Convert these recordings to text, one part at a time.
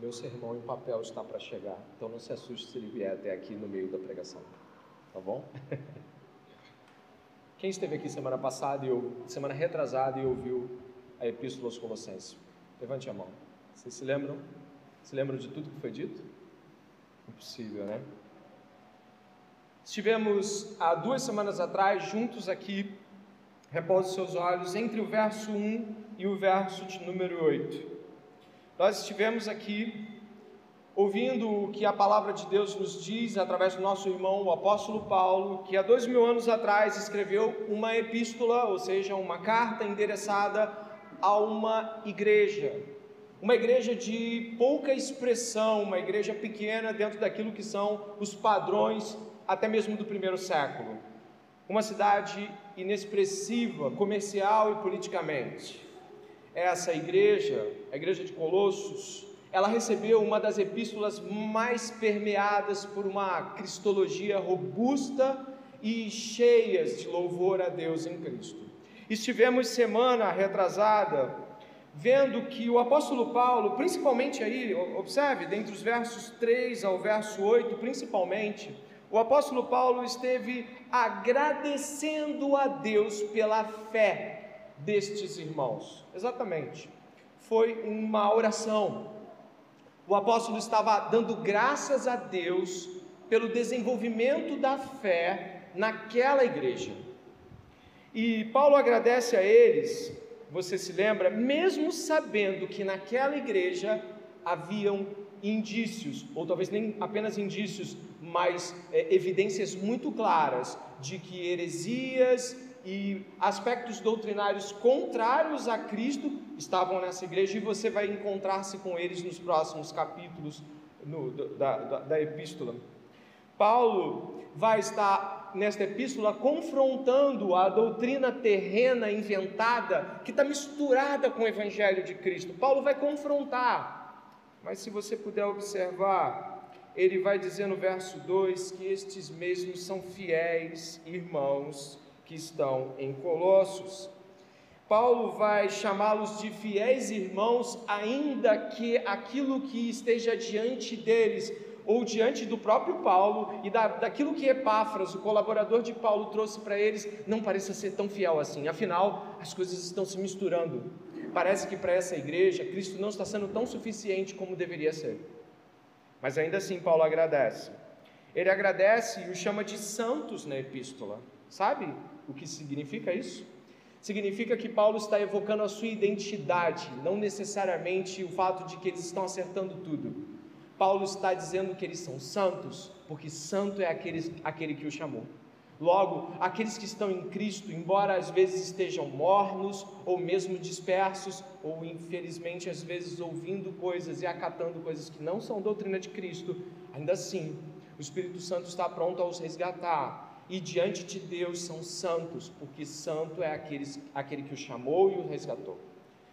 Meu sermão em papel está para chegar, então não se assuste se ele vier até aqui no meio da pregação, tá bom? Quem esteve aqui semana passada e semana retrasada e ouviu a Epístola aos Colossenses? Levante a mão. Vocês se lembram? Se lembram de tudo que foi dito? Impossível, né? Estivemos há duas semanas atrás juntos aqui, repouse seus olhos, entre o verso 1 e o verso de número 8. Nós estivemos aqui ouvindo o que a palavra de Deus nos diz através do nosso irmão, o apóstolo Paulo, que há dois mil anos atrás escreveu uma epístola, ou seja, uma carta endereçada a uma igreja. Uma igreja de pouca expressão, uma igreja pequena dentro daquilo que são os padrões até mesmo do primeiro século. Uma cidade inexpressiva, comercial e politicamente essa igreja, a igreja de Colossos, ela recebeu uma das epístolas mais permeadas por uma cristologia robusta e cheias de louvor a Deus em Cristo. Estivemos semana retrasada vendo que o apóstolo Paulo, principalmente aí, observe, dentre os versos 3 ao verso 8, principalmente, o apóstolo Paulo esteve agradecendo a Deus pela fé destes irmãos? Exatamente, foi uma oração. O apóstolo estava dando graças a Deus pelo desenvolvimento da fé naquela igreja. E Paulo agradece a eles, você se lembra, mesmo sabendo que naquela igreja haviam indícios, ou talvez nem apenas indícios, mas é, evidências muito claras de que heresias e aspectos doutrinários contrários a Cristo estavam nessa igreja e você vai encontrar-se com eles nos próximos capítulos no, da, da, da epístola. Paulo vai estar nesta epístola confrontando a doutrina terrena inventada que está misturada com o evangelho de Cristo. Paulo vai confrontar, mas se você puder observar, ele vai dizer no verso 2 que estes mesmos são fiéis irmãos que estão em Colossos. Paulo vai chamá-los de fiéis irmãos, ainda que aquilo que esteja diante deles, ou diante do próprio Paulo e da, daquilo que Epáfras, o colaborador de Paulo, trouxe para eles, não pareça ser tão fiel assim. Afinal, as coisas estão se misturando. Parece que para essa igreja, Cristo não está sendo tão suficiente como deveria ser. Mas ainda assim, Paulo agradece. Ele agradece e o chama de santos na epístola. Sabe o que significa isso? Significa que Paulo está evocando a sua identidade, não necessariamente o fato de que eles estão acertando tudo. Paulo está dizendo que eles são santos, porque santo é aquele, aquele que o chamou. Logo, aqueles que estão em Cristo, embora às vezes estejam mornos, ou mesmo dispersos, ou infelizmente às vezes ouvindo coisas e acatando coisas que não são doutrina de Cristo, ainda assim, o Espírito Santo está pronto a os resgatar, e diante de Deus são santos, porque santo é aqueles, aquele que o chamou e o resgatou.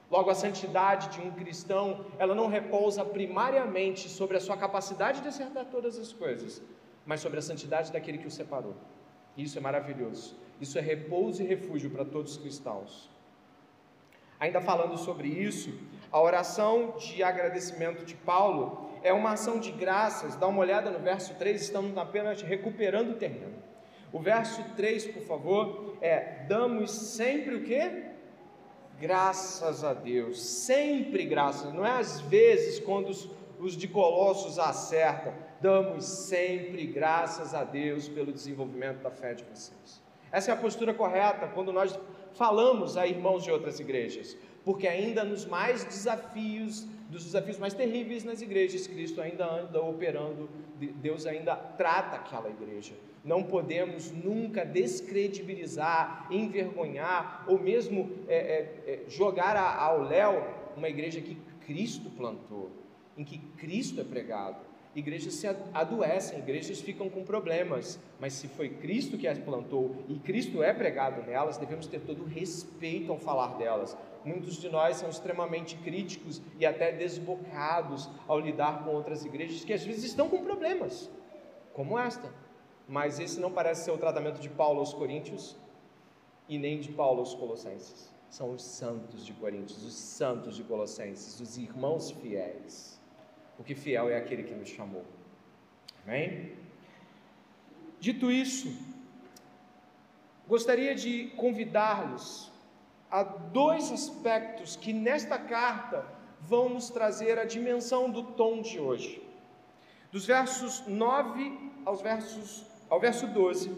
Logo, a santidade de um cristão, ela não repousa primariamente sobre a sua capacidade de acertar todas as coisas, mas sobre a santidade daquele que o separou. Isso é maravilhoso. Isso é repouso e refúgio para todos os cristãos. Ainda falando sobre isso, a oração de agradecimento de Paulo é uma ação de graças. Dá uma olhada no verso 3, estamos apenas recuperando o terreno. O verso 3, por favor, é: damos sempre o que? Graças a Deus, sempre graças, não é às vezes quando os, os de Colossos acertam, damos sempre graças a Deus pelo desenvolvimento da fé de vocês. Essa é a postura correta quando nós falamos a irmãos de outras igrejas, porque ainda nos mais desafios dos desafios mais terríveis nas igrejas, Cristo ainda anda operando, Deus ainda trata aquela igreja. Não podemos nunca descredibilizar, envergonhar ou mesmo é, é, é, jogar ao léu uma igreja que Cristo plantou, em que Cristo é pregado. Igrejas se adoecem, igrejas ficam com problemas, mas se foi Cristo que as plantou e Cristo é pregado nelas, devemos ter todo o respeito ao falar delas, Muitos de nós são extremamente críticos e até desbocados ao lidar com outras igrejas que às vezes estão com problemas, como esta. Mas esse não parece ser o tratamento de Paulo aos Coríntios e nem de Paulo aos Colossenses. São os santos de Coríntios, os santos de Colossenses, os irmãos fiéis. porque fiel é aquele que nos chamou. Amém? Dito isso, gostaria de convidá-los a dois aspectos que nesta carta vão nos trazer a dimensão do tom de hoje. Dos versos 9 aos versos, ao verso 12,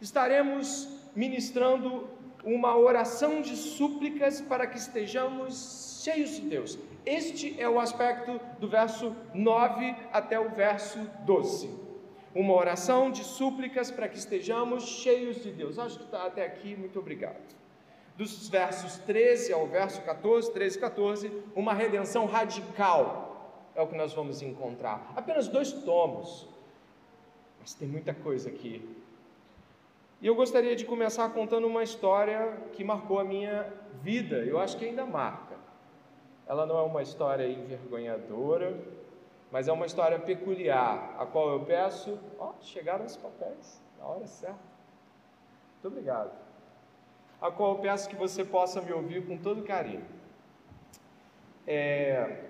estaremos ministrando uma oração de súplicas para que estejamos cheios de Deus. Este é o aspecto do verso 9 até o verso 12. Uma oração de súplicas para que estejamos cheios de Deus. Acho que está até aqui, muito obrigado. Dos versos 13 ao verso 14, 13 e 14, uma redenção radical é o que nós vamos encontrar. Apenas dois tomos, mas tem muita coisa aqui. E eu gostaria de começar contando uma história que marcou a minha vida, eu acho que ainda marca. Ela não é uma história envergonhadora, mas é uma história peculiar, a qual eu peço, ó, chegaram os papéis na hora certa. Muito obrigado. A qual eu peço que você possa me ouvir com todo carinho. É,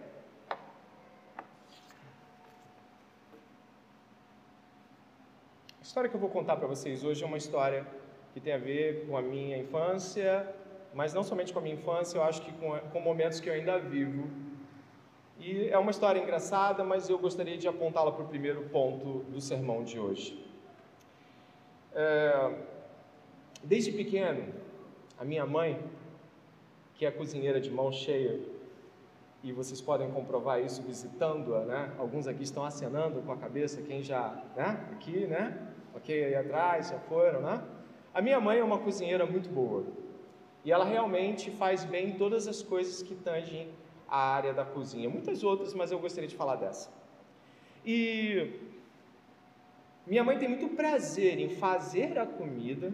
história que eu vou contar para vocês hoje é uma história que tem a ver com a minha infância, mas não somente com a minha infância, eu acho que com, com momentos que eu ainda vivo. E é uma história engraçada, mas eu gostaria de apontá-la para o primeiro ponto do sermão de hoje. É, desde pequeno, a minha mãe, que é cozinheira de mão cheia, e vocês podem comprovar isso visitando-a, né? Alguns aqui estão acenando com a cabeça, quem já, né? Aqui, né? Ok? Aí atrás, já foram, né? A minha mãe é uma cozinheira muito boa. E ela realmente faz bem todas as coisas que tangem a área da cozinha. Muitas outras, mas eu gostaria de falar dessa. E minha mãe tem muito prazer em fazer a comida,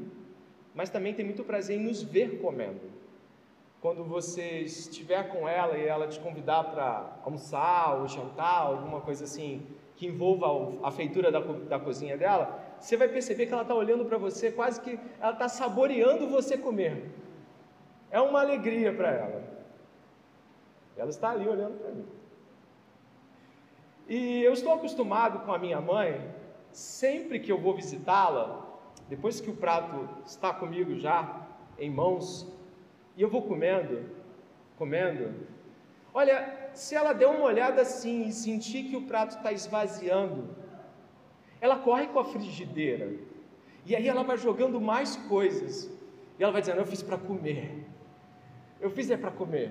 mas também tem muito prazer em nos ver comendo. Quando você estiver com ela e ela te convidar para almoçar ou jantar, alguma coisa assim que envolva a feitura da, da cozinha dela, você vai perceber que ela está olhando para você, quase que ela está saboreando você comer. É uma alegria para ela. Ela está ali olhando para mim. E eu estou acostumado com a minha mãe, sempre que eu vou visitá-la, depois que o prato está comigo já em mãos, e eu vou comendo, comendo. Olha, se ela der uma olhada assim e sentir que o prato está esvaziando, ela corre com a frigideira. E aí ela vai jogando mais coisas. E ela vai dizendo: Eu fiz para comer. Eu fiz é para comer.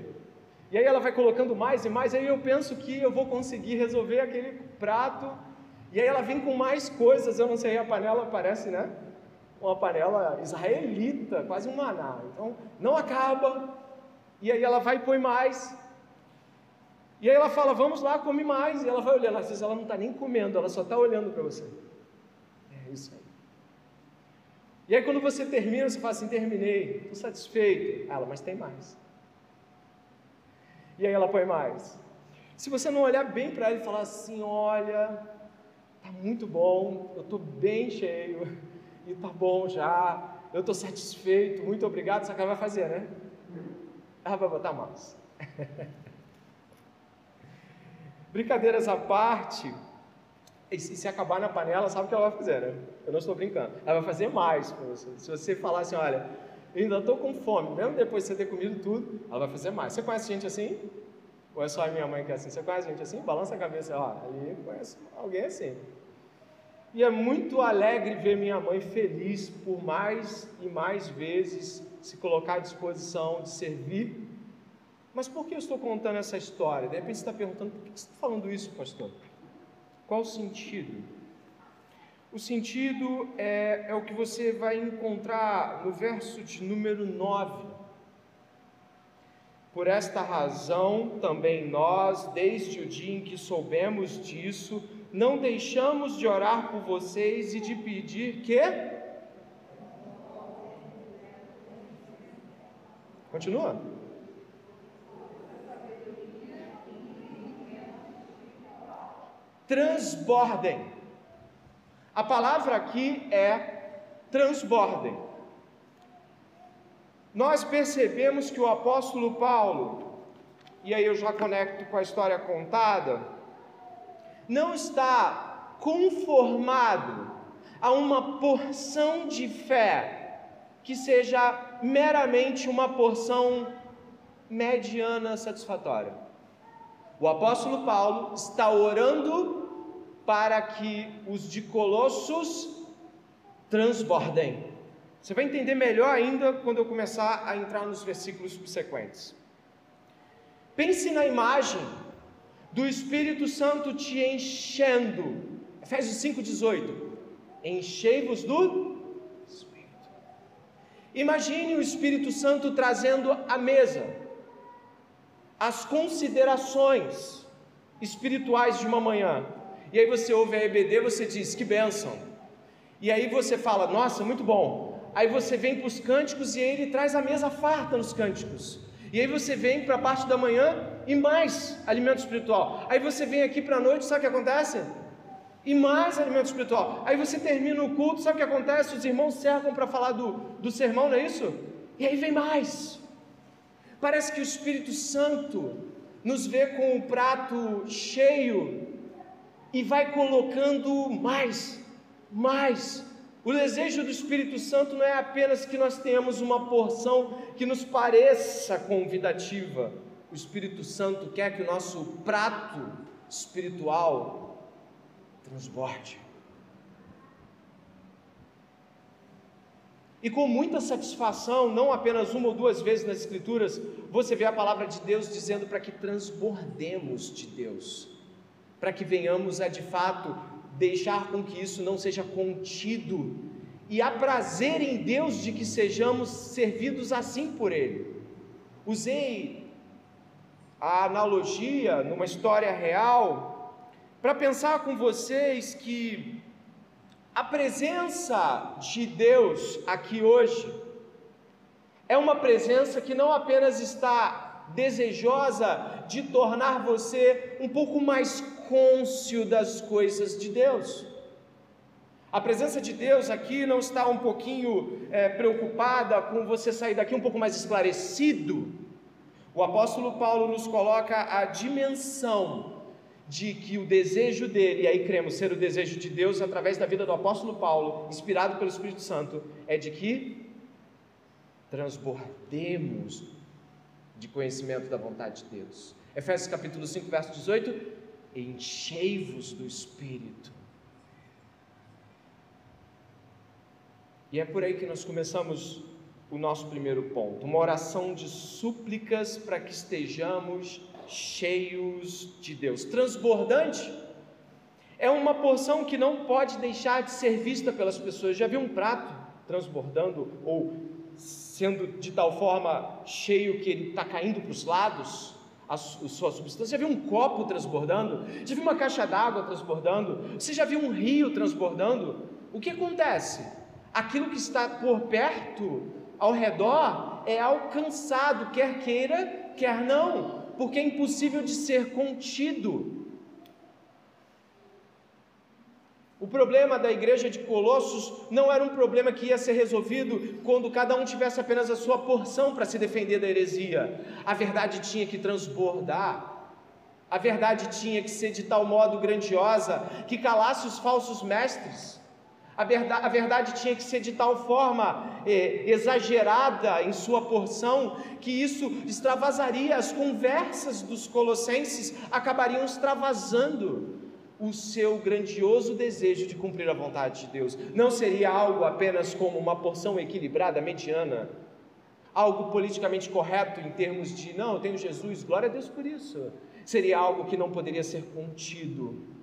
E aí ela vai colocando mais e mais. Aí eu penso que eu vou conseguir resolver aquele prato. E aí ela vem com mais coisas. Eu não sei, a panela parece, né? Uma panela israelita, quase um maná. Então não acaba. E aí ela vai e põe mais. E aí ela fala, vamos lá, come mais. E ela vai olhando, às vezes ela não está nem comendo, ela só está olhando para você. É isso aí. E aí quando você termina, você fala assim, terminei, estou satisfeito. Ela, mas tem mais. E aí ela põe mais. Se você não olhar bem para ela e falar assim, olha, tá muito bom, eu estou bem cheio, e tá bom já, eu estou satisfeito, muito obrigado, o que ela vai fazer, né? Ela vai botar mais. Brincadeiras à parte, e se acabar na panela, sabe o que ela vai fazer, né? Eu não estou brincando. Ela vai fazer mais você. Se você falar assim, olha, ainda estou com fome, mesmo depois de você ter comido tudo, ela vai fazer mais. Você conhece gente assim? Ou é só a minha mãe que é assim? Você conhece gente assim? Balança a cabeça, ó, ali conhece alguém assim. E é muito alegre ver minha mãe feliz por mais e mais vezes se colocar à disposição de servir mas por que eu estou contando essa história? De repente você está perguntando, por que você está falando isso, pastor? Qual o sentido? O sentido é, é o que você vai encontrar no verso de número 9. Por esta razão, também nós, desde o dia em que soubemos disso, não deixamos de orar por vocês e de pedir que. Continua. Transbordem. A palavra aqui é transbordem. Nós percebemos que o apóstolo Paulo, e aí eu já conecto com a história contada, não está conformado a uma porção de fé que seja meramente uma porção mediana satisfatória. O apóstolo Paulo está orando para que os de Colossos transbordem. Você vai entender melhor ainda quando eu começar a entrar nos versículos subsequentes. Pense na imagem do Espírito Santo te enchendo. Efésios 5,18. Enchei-vos do Espírito. Imagine o Espírito Santo trazendo à mesa as considerações espirituais de uma manhã. E aí você ouve a EBD, você diz, que bênção. E aí você fala, nossa, muito bom. Aí você vem para os cânticos e ele traz a mesa farta nos cânticos. E aí você vem para a parte da manhã e mais alimento espiritual. Aí você vem aqui para a noite, sabe o que acontece? E mais alimento espiritual. Aí você termina o culto, sabe o que acontece? Os irmãos cercam para falar do, do sermão, não é isso? E aí vem mais. Parece que o Espírito Santo nos vê com o prato cheio e vai colocando mais, mais, o desejo do Espírito Santo não é apenas que nós tenhamos uma porção que nos pareça convidativa. O Espírito Santo quer que o nosso prato espiritual transborde. E com muita satisfação, não apenas uma ou duas vezes nas Escrituras, você vê a palavra de Deus dizendo para que transbordemos de Deus, para que venhamos a de fato deixar com que isso não seja contido, e há prazer em Deus de que sejamos servidos assim por Ele. Usei a analogia numa história real para pensar com vocês que a presença de Deus aqui hoje é uma presença que não apenas está desejosa de tornar você um pouco mais cônscio das coisas de Deus. A presença de Deus aqui não está um pouquinho é, preocupada com você sair daqui um pouco mais esclarecido. O apóstolo Paulo nos coloca a dimensão de que o desejo dele, e aí cremos ser o desejo de Deus através da vida do apóstolo Paulo, inspirado pelo Espírito Santo, é de que transbordemos de conhecimento da vontade de Deus. Efésios capítulo 5, verso 18: enchei-vos do Espírito. E é por aí que nós começamos o nosso primeiro ponto, uma oração de súplicas para que estejamos cheios de Deus. Transbordante é uma porção que não pode deixar de ser vista pelas pessoas. Já viu um prato transbordando ou sendo de tal forma cheio que ele está caindo para os lados? a, sua substância. Já viu um copo transbordando? Já viu uma caixa d'água transbordando? Você já viu um rio transbordando? O que acontece? Aquilo que está por perto, ao redor, é alcançado, quer queira, quer não, porque é impossível de ser contido. O problema da igreja de Colossos não era um problema que ia ser resolvido quando cada um tivesse apenas a sua porção para se defender da heresia. A verdade tinha que transbordar. A verdade tinha que ser de tal modo grandiosa que calasse os falsos mestres. A verdade, a verdade tinha que ser de tal forma eh, exagerada em sua porção que isso extravasaria as conversas dos colossenses, acabariam extravasando o seu grandioso desejo de cumprir a vontade de Deus. Não seria algo apenas como uma porção equilibrada, mediana, algo politicamente correto em termos de, não, eu tenho Jesus, glória a Deus por isso. Seria algo que não poderia ser contido.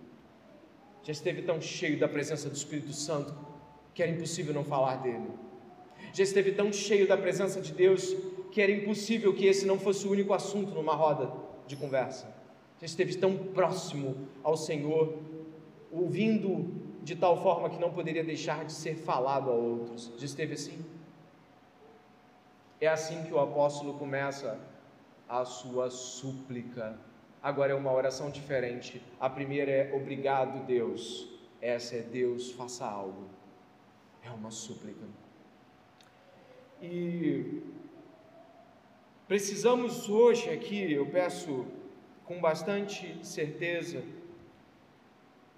Já esteve tão cheio da presença do Espírito Santo que era impossível não falar dele. Já esteve tão cheio da presença de Deus que era impossível que esse não fosse o único assunto numa roda de conversa já esteve tão próximo ao Senhor, ouvindo de tal forma que não poderia deixar de ser falado a outros. Já esteve assim? É assim que o apóstolo começa a sua súplica. Agora é uma oração diferente. A primeira é obrigado, Deus. Essa é Deus, faça algo. É uma súplica. E precisamos hoje aqui, eu peço com bastante certeza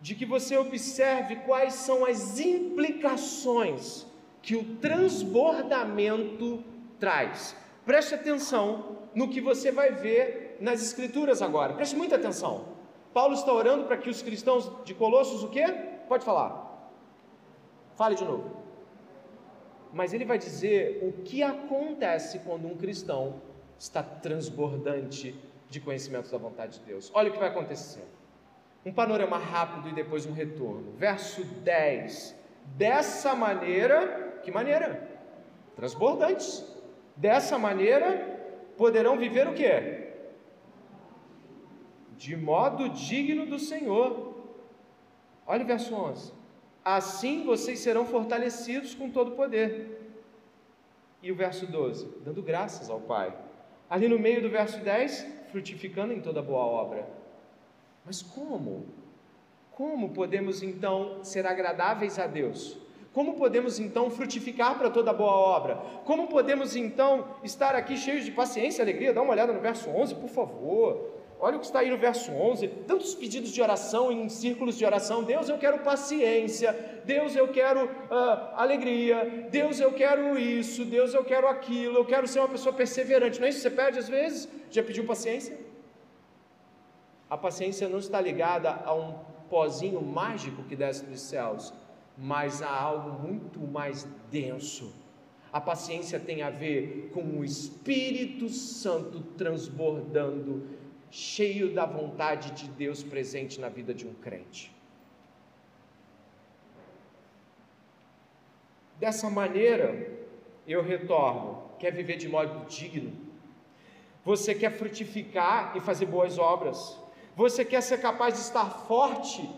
de que você observe quais são as implicações que o transbordamento traz. Preste atenção no que você vai ver nas Escrituras agora. Preste muita atenção. Paulo está orando para que os cristãos de Colossos o quê? Pode falar. Fale de novo. Mas ele vai dizer o que acontece quando um cristão está transbordante de conhecimento da vontade de Deus. Olha o que vai acontecer. Um panorama rápido e depois um retorno. Verso 10. Dessa maneira, que maneira? Transbordantes. Dessa maneira poderão viver o quê? De modo digno do Senhor. Olha o verso 11. Assim vocês serão fortalecidos com todo o poder. E o verso 12, dando graças ao Pai. Ali no meio do verso 10, frutificando em toda boa obra. Mas como? Como podemos então ser agradáveis a Deus? Como podemos então frutificar para toda boa obra? Como podemos então estar aqui cheios de paciência e alegria? Dá uma olhada no verso 11, por favor. Olha o que está aí no verso 11, tantos pedidos de oração em círculos de oração. Deus, eu quero paciência. Deus, eu quero uh, alegria. Deus, eu quero isso. Deus, eu quero aquilo. Eu quero ser uma pessoa perseverante. Não é isso que você pede às vezes? Já pediu paciência? A paciência não está ligada a um pozinho mágico que desce dos céus, mas a algo muito mais denso. A paciência tem a ver com o Espírito Santo transbordando cheio da vontade de Deus presente na vida de um crente. Dessa maneira, eu retorno. Quer viver de modo digno? Você quer frutificar e fazer boas obras? Você quer ser capaz de estar forte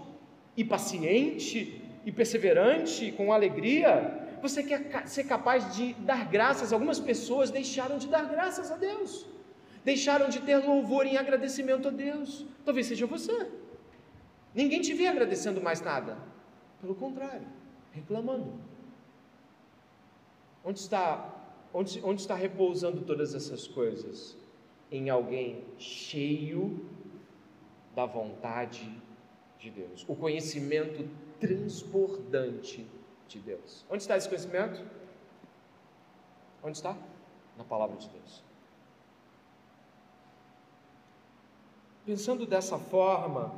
e paciente e perseverante com alegria? Você quer ser capaz de dar graças? Algumas pessoas deixaram de dar graças a Deus deixaram de ter louvor em agradecimento a Deus. Talvez seja você. Ninguém te vê agradecendo mais nada. Pelo contrário, reclamando. Onde está, onde, onde está repousando todas essas coisas? Em alguém cheio da vontade de Deus. O conhecimento transbordante de Deus. Onde está esse conhecimento? Onde está? Na palavra de Deus. Pensando dessa forma,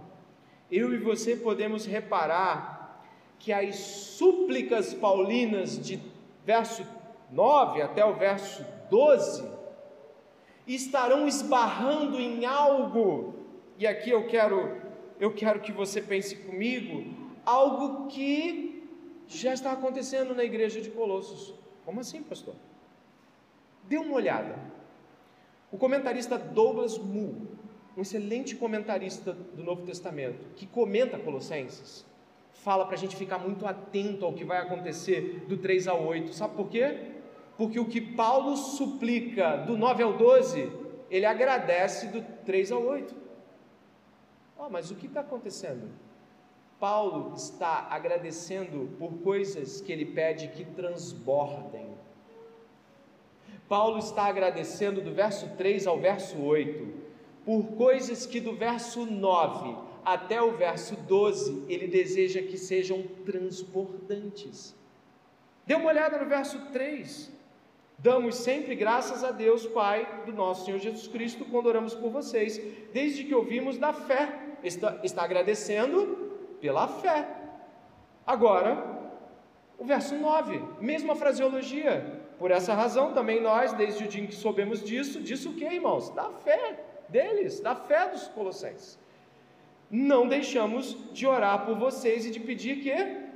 eu e você podemos reparar que as súplicas paulinas de verso 9 até o verso 12 estarão esbarrando em algo, e aqui eu quero eu quero que você pense comigo, algo que já está acontecendo na igreja de Colossos. Como assim, pastor? Dê uma olhada. O comentarista Douglas Moo, um excelente comentarista do Novo Testamento, que comenta Colossenses, fala para a gente ficar muito atento ao que vai acontecer do 3 ao 8. Sabe por quê? Porque o que Paulo suplica do 9 ao 12, ele agradece do 3 ao 8. Oh, mas o que está acontecendo? Paulo está agradecendo por coisas que ele pede que transbordem. Paulo está agradecendo do verso 3 ao verso 8 por coisas que do verso 9 até o verso 12 ele deseja que sejam transbordantes. Dê uma olhada no verso 3. Damos sempre graças a Deus, Pai do nosso Senhor Jesus Cristo, quando oramos por vocês, desde que ouvimos da fé. Está, está agradecendo pela fé. Agora, o verso 9, mesma fraseologia. Por essa razão, também nós, desde o dia em que soubemos disso, disso o que, irmãos? Da fé deles, da fé dos colossenses. Não deixamos de orar por vocês e de pedir que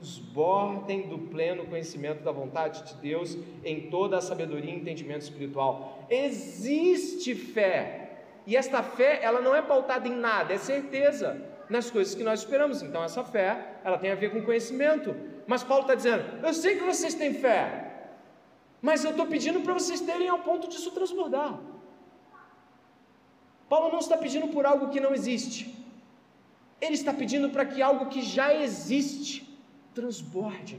transbordem do pleno conhecimento da vontade de Deus em toda a sabedoria e entendimento espiritual. Existe fé, e esta fé, ela não é pautada em nada, é certeza nas coisas que nós esperamos. Então, essa fé, ela tem a ver com conhecimento. Mas Paulo está dizendo: Eu sei que vocês têm fé, mas eu estou pedindo para vocês terem ao ponto disso transbordar. Paulo não está pedindo por algo que não existe, ele está pedindo para que algo que já existe transborde.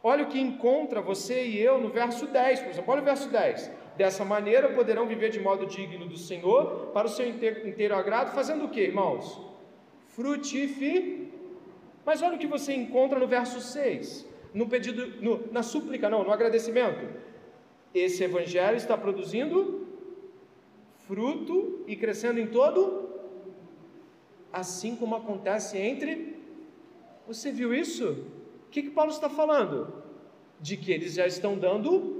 Olha o que encontra você e eu no verso 10, por exemplo, olha o verso 10. Dessa maneira poderão viver de modo digno do Senhor, para o seu inteiro, inteiro agrado, fazendo o que, irmãos? Frutifi. Mas olha o que você encontra no verso 6, no pedido, no, na súplica, não, no agradecimento. Esse evangelho está produzindo fruto e crescendo em todo, assim como acontece entre. Você viu isso? O que, que Paulo está falando? De que eles já estão dando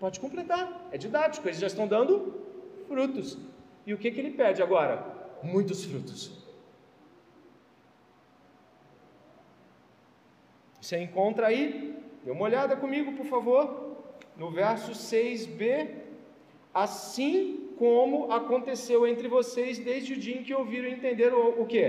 Pode completar, é didático, eles já estão dando frutos. E o que, que ele pede agora? Muitos frutos. Você encontra aí, dê uma olhada comigo, por favor, no verso 6b. Assim como aconteceu entre vocês desde o dia em que ouviram e entenderam o, o que?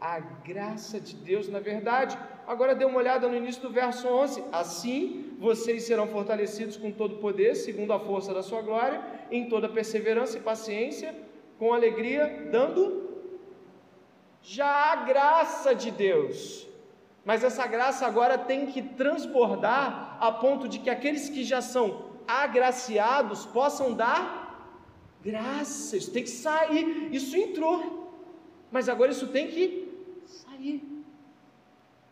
A graça de Deus na verdade. Agora dê uma olhada no início do verso 11. Assim vocês serão fortalecidos com todo poder, segundo a força da sua glória, em toda perseverança e paciência, com alegria, dando já a graça de Deus. Mas essa graça agora tem que transbordar a ponto de que aqueles que já são agraciados possam dar graça. Isso tem que sair. Isso entrou. Mas agora isso tem que sair.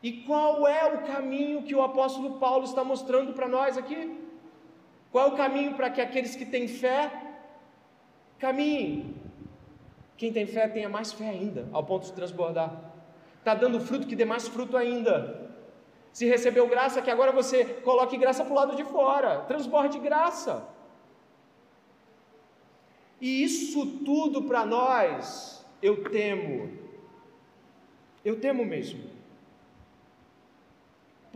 E qual é o caminho que o apóstolo Paulo está mostrando para nós aqui? Qual é o caminho para que aqueles que têm fé caminhem? Quem tem fé tenha mais fé ainda, ao ponto de transbordar. Está dando fruto que dê mais fruto ainda. Se recebeu graça, que agora você coloque graça para o lado de fora, transborde graça. E isso tudo para nós, eu temo, eu temo mesmo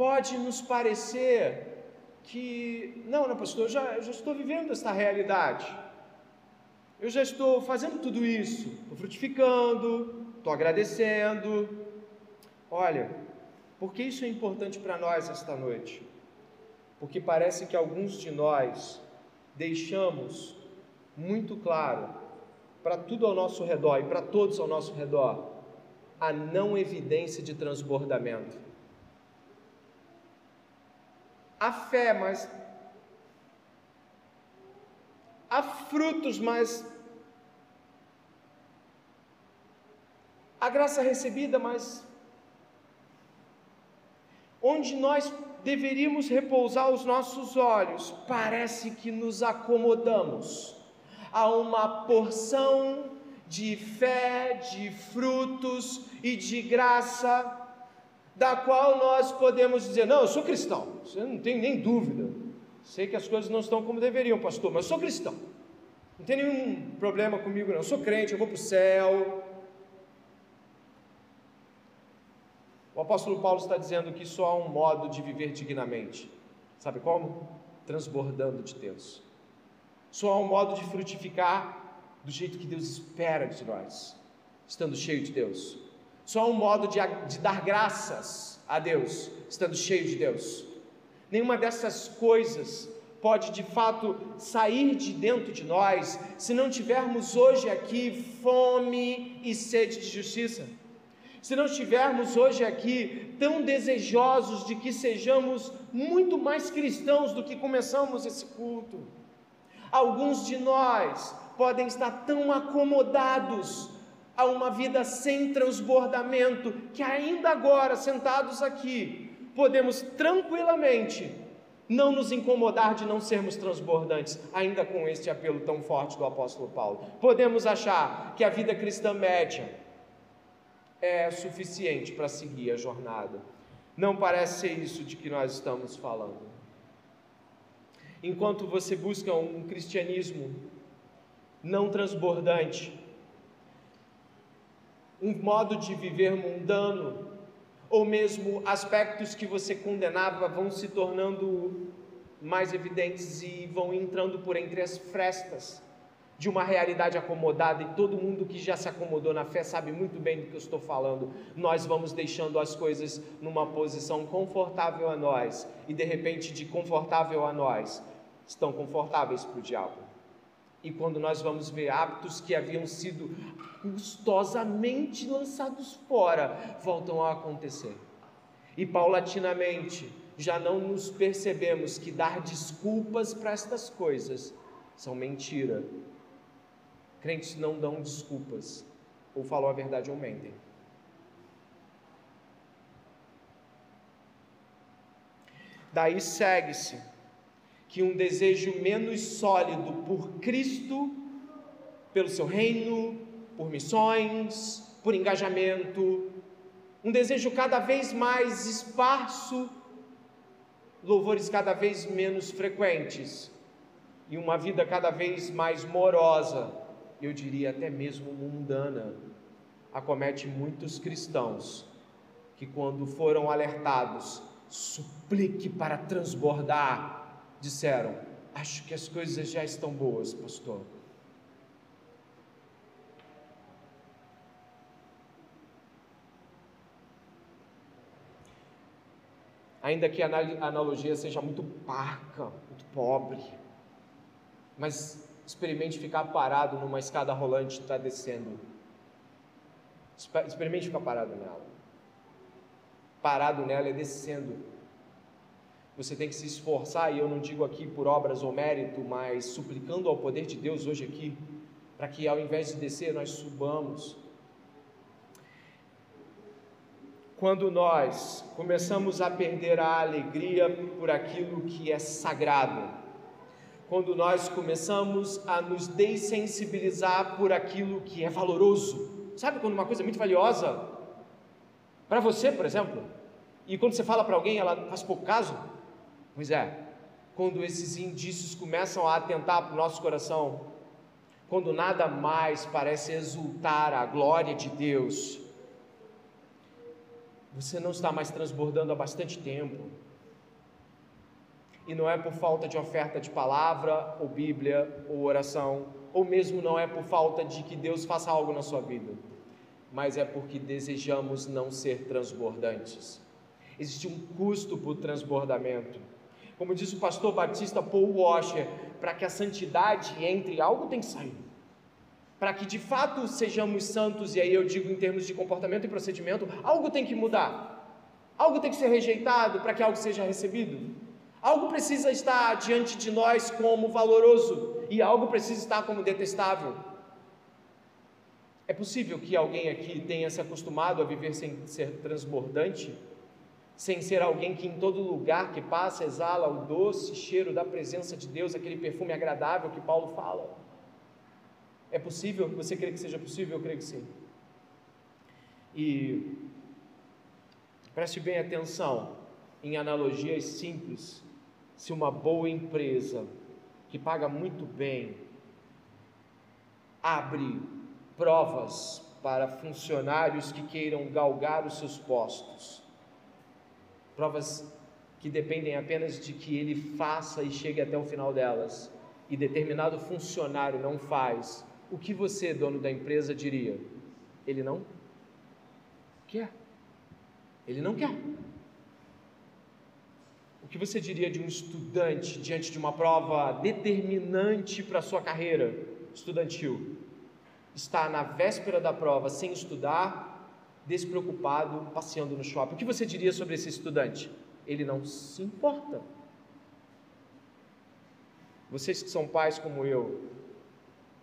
pode nos parecer que, não, não, pastor, eu já, eu já estou vivendo esta realidade, eu já estou fazendo tudo isso, estou frutificando, estou agradecendo. Olha, por que isso é importante para nós esta noite? Porque parece que alguns de nós deixamos muito claro para tudo ao nosso redor e para todos ao nosso redor a não evidência de transbordamento. Há fé, mas há frutos, mas a graça recebida, mas onde nós deveríamos repousar os nossos olhos, parece que nos acomodamos a uma porção de fé, de frutos e de graça da qual nós podemos dizer: não, eu sou cristão, você não tem nem dúvida. Sei que as coisas não estão como deveriam, pastor, mas eu sou cristão. Não tem nenhum problema comigo, não. Eu sou crente, eu vou para o céu. O apóstolo Paulo está dizendo que só há um modo de viver dignamente. Sabe como? Transbordando de Deus. Só há um modo de frutificar do jeito que Deus espera de nós, estando cheio de Deus. Só um modo de, de dar graças a Deus, estando cheio de Deus. Nenhuma dessas coisas pode de fato sair de dentro de nós se não tivermos hoje aqui fome e sede de justiça. Se não estivermos hoje aqui tão desejosos de que sejamos muito mais cristãos do que começamos esse culto. Alguns de nós podem estar tão acomodados a uma vida sem transbordamento, que ainda agora, sentados aqui, podemos tranquilamente não nos incomodar de não sermos transbordantes, ainda com este apelo tão forte do apóstolo Paulo. Podemos achar que a vida cristã média é suficiente para seguir a jornada. Não parece ser isso de que nós estamos falando. Enquanto você busca um cristianismo não transbordante, um modo de viver mundano, ou mesmo aspectos que você condenava vão se tornando mais evidentes e vão entrando por entre as frestas de uma realidade acomodada, e todo mundo que já se acomodou na fé sabe muito bem do que eu estou falando. Nós vamos deixando as coisas numa posição confortável a nós, e de repente, de confortável a nós, estão confortáveis para o diabo. E quando nós vamos ver hábitos que haviam sido custosamente lançados fora, voltam a acontecer. E paulatinamente, já não nos percebemos que dar desculpas para estas coisas são mentira. Crentes não dão desculpas, ou falam a verdade ou mentem. Daí segue-se que um desejo menos sólido por Cristo, pelo seu reino, por missões, por engajamento, um desejo cada vez mais esparso, louvores cada vez menos frequentes e uma vida cada vez mais morosa, eu diria até mesmo mundana, acomete muitos cristãos que, quando foram alertados, suplique para transbordar disseram: Acho que as coisas já estão boas, pastor. Ainda que a analogia seja muito parca, muito pobre, mas experimente ficar parado numa escada rolante que está descendo. Experimente ficar parado nela. Parado nela e descendo você tem que se esforçar, e eu não digo aqui por obras ou mérito, mas suplicando ao poder de Deus hoje aqui, para que ao invés de descer, nós subamos. Quando nós começamos a perder a alegria por aquilo que é sagrado, quando nós começamos a nos dessensibilizar por aquilo que é valoroso, sabe quando uma coisa é muito valiosa? Para você, por exemplo, e quando você fala para alguém, ela faz pouco caso, Pois é, quando esses indícios começam a atentar para o nosso coração, quando nada mais parece exultar a glória de Deus, você não está mais transbordando há bastante tempo. E não é por falta de oferta de palavra, ou Bíblia, ou oração, ou mesmo não é por falta de que Deus faça algo na sua vida, mas é porque desejamos não ser transbordantes. Existe um custo para o transbordamento. Como disse o pastor batista Paul Washer, para que a santidade entre, algo tem que sair. Para que de fato sejamos santos, e aí eu digo em termos de comportamento e procedimento, algo tem que mudar. Algo tem que ser rejeitado para que algo seja recebido. Algo precisa estar diante de nós como valoroso e algo precisa estar como detestável. É possível que alguém aqui tenha se acostumado a viver sem ser transbordante? sem ser alguém que em todo lugar que passa exala o doce cheiro da presença de Deus, aquele perfume agradável que Paulo fala. É possível? Você crê que seja possível? Eu creio que sim. E preste bem atenção em analogias simples. Se uma boa empresa que paga muito bem abre provas para funcionários que queiram galgar os seus postos, provas que dependem apenas de que ele faça e chegue até o final delas, e determinado funcionário não faz, o que você, dono da empresa, diria? Ele não quer. Ele não quer. Que você diria de um estudante diante de uma prova determinante para a sua carreira estudantil? Está na véspera da prova sem estudar, despreocupado, passeando no shopping. O que você diria sobre esse estudante? Ele não se importa. Vocês que são pais como eu,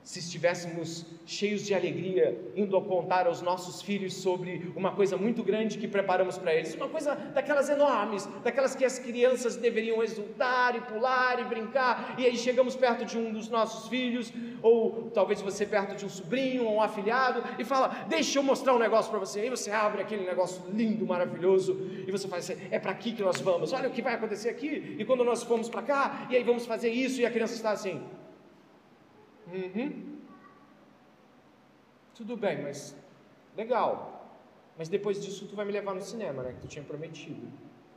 se estivéssemos cheios de alegria, indo a contar aos nossos filhos sobre uma coisa muito grande que preparamos para eles, uma coisa daquelas enormes, daquelas que as crianças deveriam exultar e pular e brincar, e aí chegamos perto de um dos nossos filhos, ou talvez você perto de um sobrinho ou um afilhado, e fala: Deixa eu mostrar um negócio para você. Aí você abre aquele negócio lindo, maravilhoso, e você fala assim: É para aqui que nós vamos, olha o que vai acontecer aqui, e quando nós formos para cá, e aí vamos fazer isso, e a criança está assim. Uhum. Tudo bem, mas legal. Mas depois disso tu vai me levar no cinema, né? Que tu tinha prometido.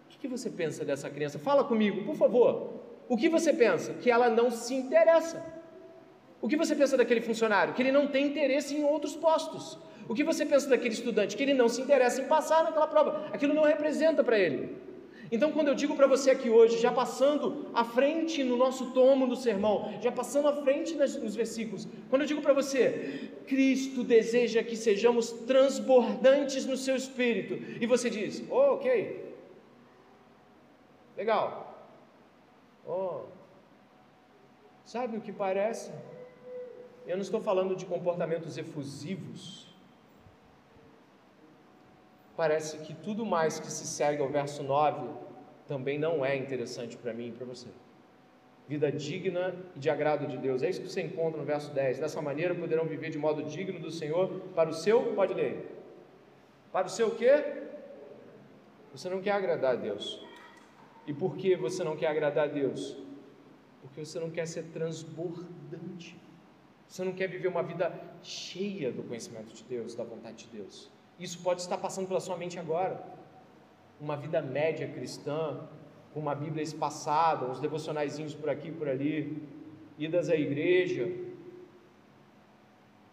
O que, que você pensa dessa criança? Fala comigo, por favor. O que você pensa? Que ela não se interessa. O que você pensa daquele funcionário? Que ele não tem interesse em outros postos. O que você pensa daquele estudante? Que ele não se interessa em passar naquela prova. Aquilo não representa para ele. Então, quando eu digo para você aqui hoje, já passando à frente no nosso tomo do sermão, já passando à frente nos versículos, quando eu digo para você, Cristo deseja que sejamos transbordantes no seu espírito, e você diz, oh, ok, legal, oh, Sabe o que parece? Eu não estou falando de comportamentos efusivos. Parece que tudo mais que se segue ao verso 9 também não é interessante para mim e para você. Vida digna e de agrado de Deus. É isso que você encontra no verso 10. Dessa maneira poderão viver de modo digno do Senhor para o seu, pode ler. Para o seu quê? Você não quer agradar a Deus. E por que você não quer agradar a Deus? Porque você não quer ser transbordante. Você não quer viver uma vida cheia do conhecimento de Deus, da vontade de Deus. Isso pode estar passando pela sua mente agora. Uma vida média cristã, com uma Bíblia espaçada, uns devocionaizinhos por aqui por ali, idas à igreja.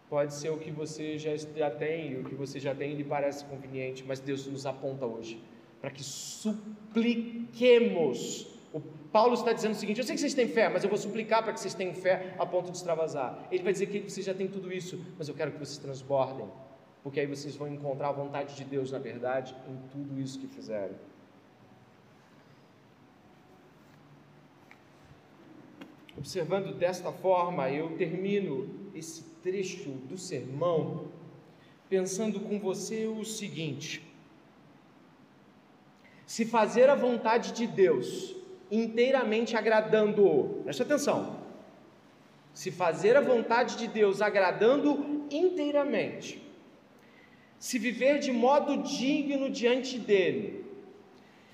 Pode ser o que você já, já tem, o que você já tem lhe parece conveniente, mas Deus nos aponta hoje para que supliquemos. O Paulo está dizendo o seguinte: eu sei que vocês têm fé, mas eu vou suplicar para que vocês tenham fé a ponto de extravasar. Ele vai dizer que vocês já têm tudo isso, mas eu quero que vocês transbordem, porque aí vocês vão encontrar a vontade de Deus, na verdade, em tudo isso que fizerem. Observando desta forma, eu termino esse trecho do sermão pensando com você o seguinte: se fazer a vontade de Deus inteiramente agradando-o, preste atenção, se fazer a vontade de Deus agradando inteiramente, se viver de modo digno diante dele,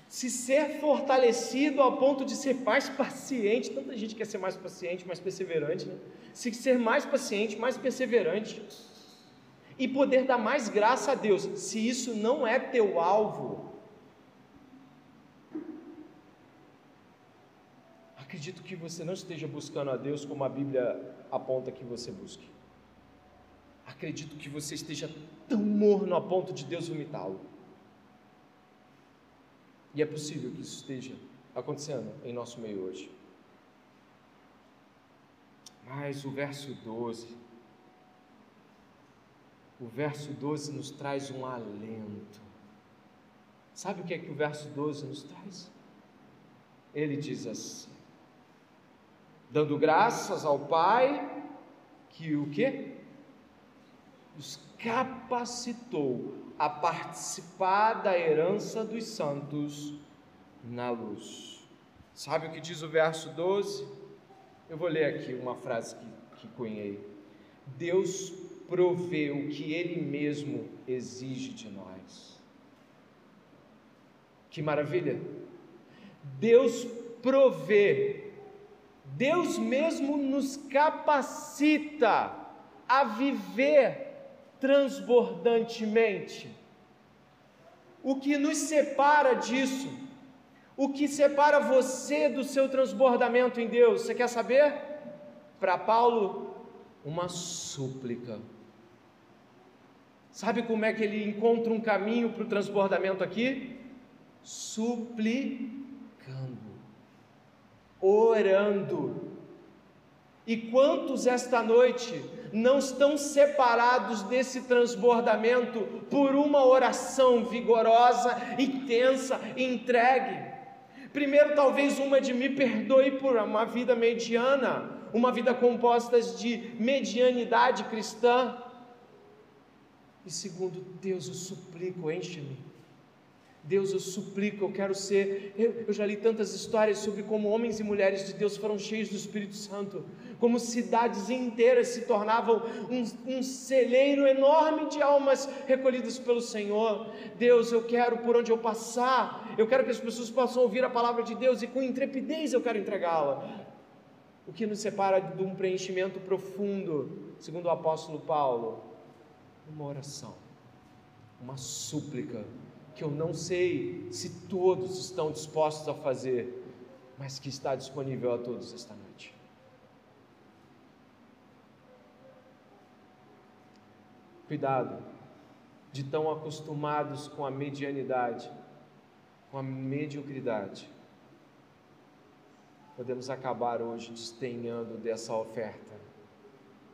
se ser fortalecido ao ponto de ser mais paciente, tanta gente quer ser mais paciente, mais perseverante, né? se ser mais paciente, mais perseverante, e poder dar mais graça a Deus, se isso não é teu alvo, acredito que você não esteja buscando a Deus como a Bíblia aponta que você busque. Acredito que você esteja tão morno a ponto de Deus vomitá-lo. E é possível que isso esteja acontecendo em nosso meio hoje. Mas o verso 12, o verso 12 nos traz um alento. Sabe o que é que o verso 12 nos traz? Ele diz assim: dando graças ao Pai que o que? Os capacitou a participar da herança dos santos na luz. Sabe o que diz o verso 12? Eu vou ler aqui uma frase que, que cunhei. Deus provê o que Ele mesmo exige de nós. Que maravilha! Deus provê Deus mesmo nos capacita a viver transbordantemente. O que nos separa disso, o que separa você do seu transbordamento em Deus, você quer saber? Para Paulo, uma súplica. Sabe como é que ele encontra um caminho para o transbordamento aqui? Suplicando orando. E quantos esta noite não estão separados desse transbordamento por uma oração vigorosa, intensa, entregue? Primeiro, talvez uma de me perdoe por uma vida mediana, uma vida composta de medianidade cristã. E segundo, Deus, eu suplico, enche-me Deus, eu suplico, eu quero ser. Eu, eu, já li tantas histórias sobre como homens e mulheres de Deus foram cheios do Espírito Santo, como cidades inteiras se tornavam um, um celeiro enorme de almas recolhidas pelo Senhor. Deus, eu quero por onde eu passar, eu quero que as pessoas possam ouvir a palavra de Deus e com intrepidez eu quero entregá-la. O que nos separa de um preenchimento profundo, segundo o apóstolo Paulo? Uma oração, uma súplica que eu não sei se todos estão dispostos a fazer, mas que está disponível a todos esta noite. Cuidado de tão acostumados com a medianidade, com a mediocridade. Podemos acabar hoje desdenhando dessa oferta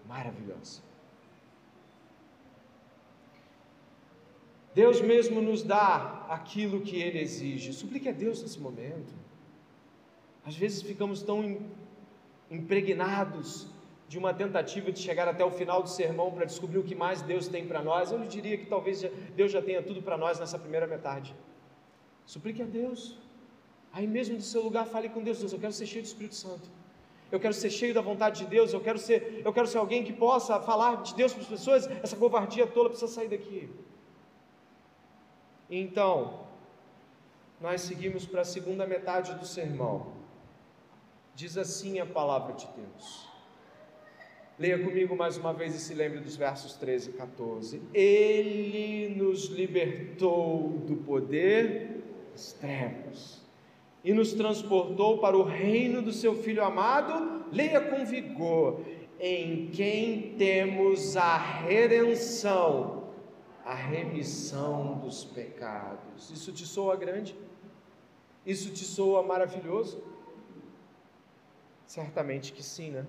maravilhosa. Deus mesmo nos dá aquilo que Ele exige. Suplique a Deus nesse momento. Às vezes ficamos tão impregnados de uma tentativa de chegar até o final do sermão para descobrir o que mais Deus tem para nós, eu lhe diria que talvez Deus já tenha tudo para nós nessa primeira metade. Suplique a Deus. Aí mesmo do seu lugar, fale com Deus. Deus, eu quero ser cheio do Espírito Santo. Eu quero ser cheio da vontade de Deus. Eu quero ser, eu quero ser alguém que possa falar de Deus para as pessoas. Essa covardia toda precisa sair daqui. Então, nós seguimos para a segunda metade do sermão. Diz assim a palavra de Deus. Leia comigo mais uma vez e se lembre dos versos 13 e 14. Ele nos libertou do poder das trevas e nos transportou para o reino do seu Filho amado. Leia com vigor. Em quem temos a redenção, a remissão dos pecados. Isso te soa grande? Isso te soa maravilhoso? Certamente que sim, né?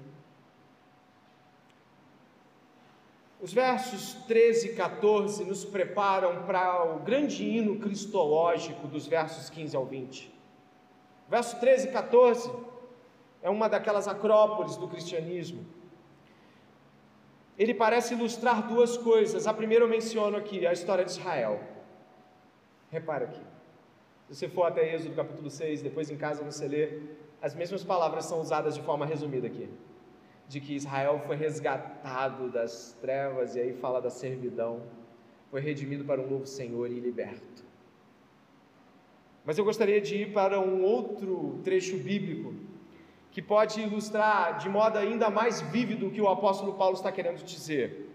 Os versos 13 e 14 nos preparam para o grande hino cristológico dos versos 15 ao 20. Verso 13 e 14 é uma daquelas acrópolis do cristianismo. Ele parece ilustrar duas coisas. A primeira eu menciono aqui, a história de Israel. Repara aqui. Se você for até Êxodo capítulo 6, depois em casa você lê, as mesmas palavras são usadas de forma resumida aqui. De que Israel foi resgatado das trevas, e aí fala da servidão, foi redimido para um novo Senhor e liberto. Mas eu gostaria de ir para um outro trecho bíblico que pode ilustrar de modo ainda mais vívido o que o apóstolo Paulo está querendo dizer.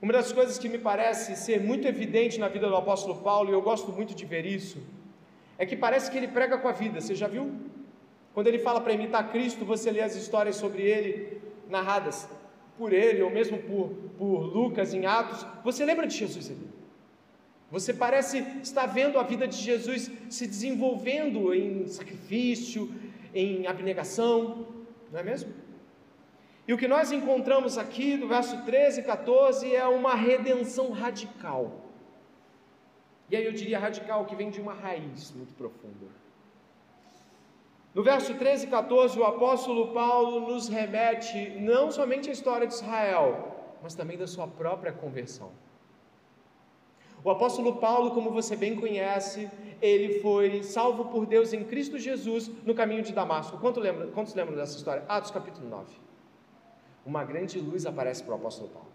Uma das coisas que me parece ser muito evidente na vida do apóstolo Paulo, e eu gosto muito de ver isso, é que parece que ele prega com a vida, você já viu? Quando ele fala para imitar Cristo, você lê as histórias sobre ele, narradas por ele, ou mesmo por, por Lucas em Atos, você lembra de Jesus ali. Você parece estar vendo a vida de Jesus se desenvolvendo em sacrifício, em abnegação, não é mesmo? E o que nós encontramos aqui do verso 13 e 14 é uma redenção radical. E aí eu diria radical, que vem de uma raiz muito profunda. No verso 13 e 14, o apóstolo Paulo nos remete não somente à história de Israel, mas também da sua própria conversão. O apóstolo Paulo, como você bem conhece, ele foi salvo por Deus em Cristo Jesus no caminho de Damasco. Quantos lembram, quantos lembram dessa história? Atos capítulo 9. Uma grande luz aparece para o apóstolo Paulo.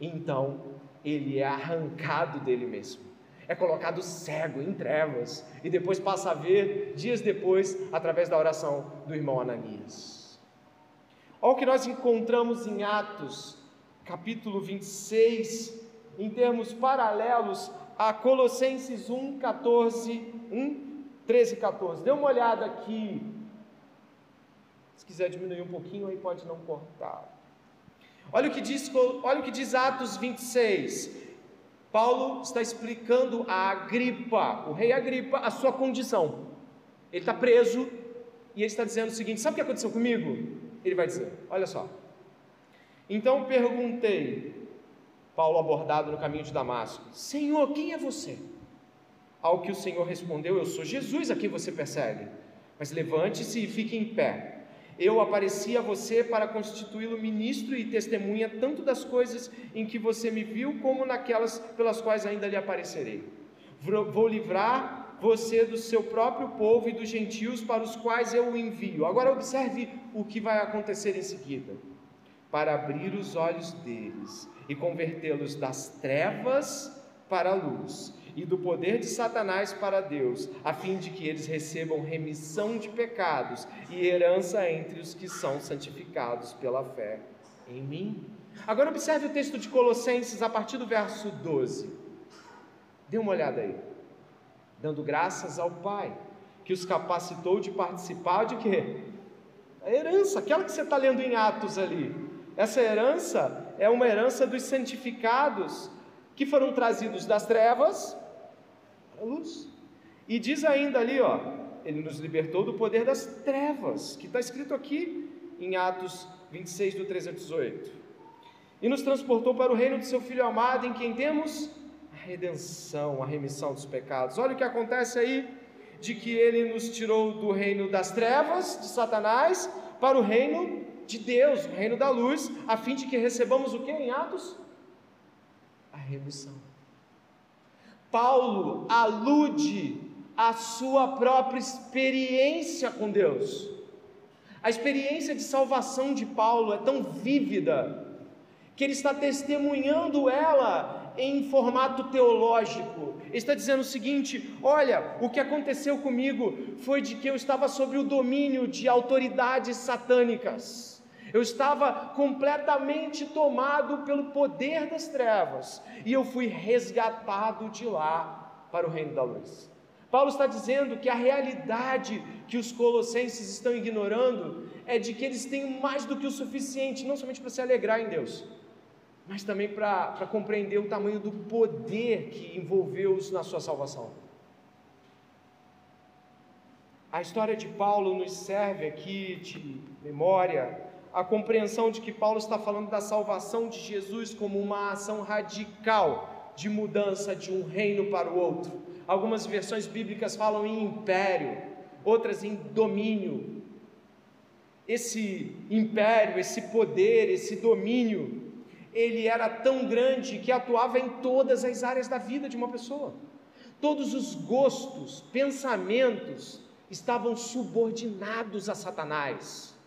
Então, ele é arrancado dele mesmo é colocado cego em trevas e depois passa a ver dias depois através da oração do irmão Ananias. Olha o que nós encontramos em Atos, capítulo 26, em termos paralelos a Colossenses 1, 14, 1, 13 e 14. Dê uma olhada aqui. Se quiser diminuir um pouquinho, aí pode não cortar. Olha o que diz, olha o que diz Atos 26. Paulo está explicando a Agripa, o rei Agripa, a sua condição. Ele está preso e ele está dizendo o seguinte: sabe o que aconteceu comigo? Ele vai dizer: olha só. Então perguntei, Paulo abordado no caminho de Damasco: Senhor, quem é você? Ao que o Senhor respondeu: Eu sou Jesus a quem você persegue. Mas levante-se e fique em pé eu apareci a você para constituí-lo ministro e testemunha tanto das coisas em que você me viu, como naquelas pelas quais ainda lhe aparecerei. Vou livrar você do seu próprio povo e dos gentios para os quais eu o envio. Agora observe o que vai acontecer em seguida. Para abrir os olhos deles e convertê-los das trevas para a luz e do poder de Satanás para Deus, a fim de que eles recebam remissão de pecados e herança entre os que são santificados pela fé em mim. Agora observe o texto de Colossenses a partir do verso 12. Dê uma olhada aí. Dando graças ao Pai, que os capacitou de participar de quê? A herança, aquela que você está lendo em Atos ali. Essa herança é uma herança dos santificados que foram trazidos das trevas a luz. E diz ainda ali, ó, ele nos libertou do poder das trevas, que está escrito aqui em Atos 26, do 13 a 18. E nos transportou para o reino de seu Filho amado, em quem temos a redenção, a remissão dos pecados. Olha o que acontece aí, de que ele nos tirou do reino das trevas, de Satanás, para o reino de Deus, o reino da luz, a fim de que recebamos o que em Atos? A remissão. Paulo alude à sua própria experiência com Deus. A experiência de salvação de Paulo é tão vívida que ele está testemunhando ela em formato teológico. Ele está dizendo o seguinte: olha, o que aconteceu comigo foi de que eu estava sob o domínio de autoridades satânicas. Eu estava completamente tomado pelo poder das trevas e eu fui resgatado de lá para o reino da luz. Paulo está dizendo que a realidade que os colossenses estão ignorando é de que eles têm mais do que o suficiente, não somente para se alegrar em Deus, mas também para compreender o tamanho do poder que envolveu-os na sua salvação. A história de Paulo nos serve aqui de memória a compreensão de que Paulo está falando da salvação de Jesus como uma ação radical de mudança de um reino para o outro. Algumas versões bíblicas falam em império, outras em domínio. Esse império, esse poder, esse domínio ele era tão grande que atuava em todas as áreas da vida de uma pessoa. Todos os gostos, pensamentos estavam subordinados a Satanás.